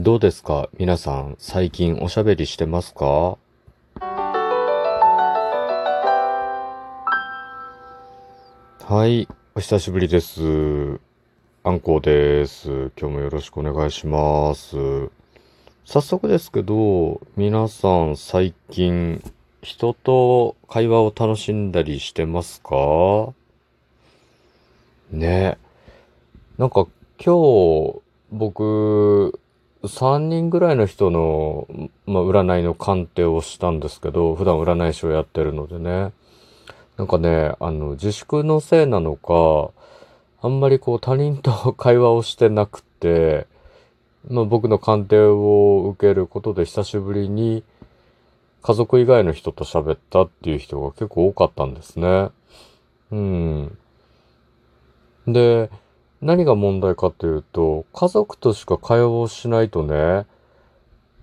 どうですか？皆さん、最近おしゃべりしてますか？はい、お久しぶりです。あんこうです。今日もよろしくお願いします。早速ですけど、皆さん最近、人と会話を楽しんだりしてますか？ね。なんか今日、僕、3人ぐらいの人の、まあ、占いの鑑定をしたんですけど、普段占い師をやってるのでね。なんかね、あの、自粛のせいなのか、あんまりこう他人と会話をしてなくて、まあ、僕の鑑定を受けることで久しぶりに家族以外の人と喋ったっていう人が結構多かったんですね。うん。で、何が問題かというと、家族としか会話をしないとね、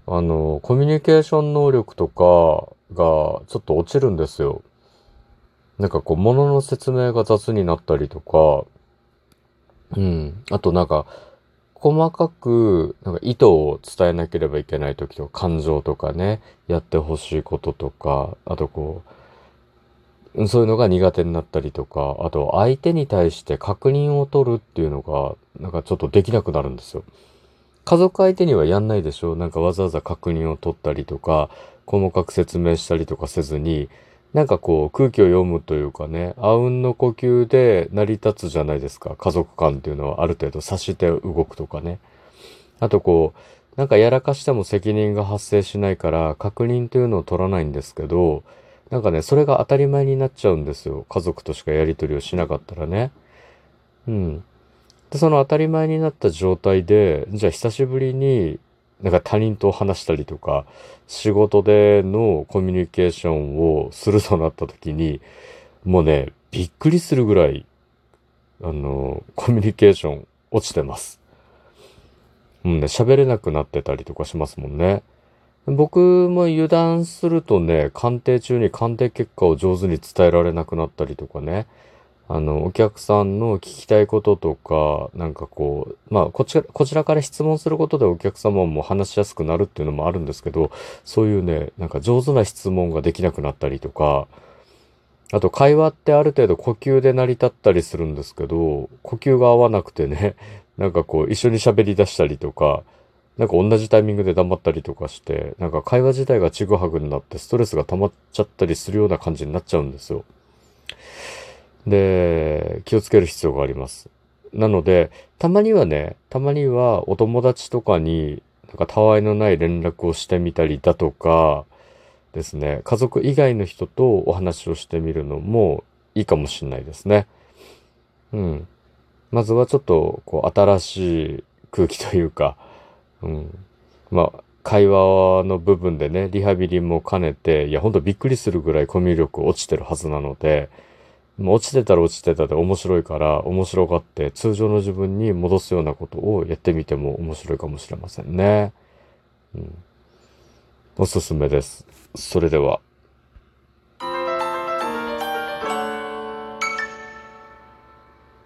あの、コミュニケーション能力とかがちょっと落ちるんですよ。なんかこう、物の説明が雑になったりとか、うん。あとなんか、細かく、なんか意図を伝えなければいけない時とか、感情とかね、やってほしいこととか、あとこう、そういうのが苦手になったりとか、あと相手に対して確認を取るっていうのが、なんかちょっとできなくなるんですよ。家族相手にはやんないでしょなんかわざわざ確認を取ったりとか、細かく説明したりとかせずに、なんかこう空気を読むというかね、あうんの呼吸で成り立つじゃないですか。家族間っていうのはある程度察して動くとかね。あとこう、なんかやらかしても責任が発生しないから確認というのを取らないんですけど、なんかね、それが当たり前になっちゃうんですよ。家族としかやりとりをしなかったらね。うん。で、その当たり前になった状態で、じゃあ久しぶりになんか他人と話したりとか、仕事でのコミュニケーションをするとなった時に、もうね、びっくりするぐらい、あの、コミュニケーション落ちてます。うんね、喋れなくなってたりとかしますもんね。僕も油断するとね、鑑定中に鑑定結果を上手に伝えられなくなったりとかね、あの、お客さんの聞きたいこととか、なんかこう、まあ、こちら、こちらから質問することでお客様も話しやすくなるっていうのもあるんですけど、そういうね、なんか上手な質問ができなくなったりとか、あと会話ってある程度呼吸で成り立ったりするんですけど、呼吸が合わなくてね、なんかこう一緒に喋り出したりとか、なんか同じタイミングで黙ったりとかして、なんか会話自体がちぐはぐになってストレスが溜まっちゃったりするような感じになっちゃうんですよ。で、気をつける必要があります。なので、たまにはね、たまにはお友達とかになんかたわいのない連絡をしてみたりだとかですね、家族以外の人とお話をしてみるのもいいかもしれないですね。うん。まずはちょっと、こう、新しい空気というか、うん。まあ、会話の部分でね、リハビリも兼ねて、いや、ほんとびっくりするぐらいコミュ力落ちてるはずなので、もう落ちてたら落ちてたで面白いから、面白がって通常の自分に戻すようなことをやってみても面白いかもしれませんね。うん。おすすめです。それでは。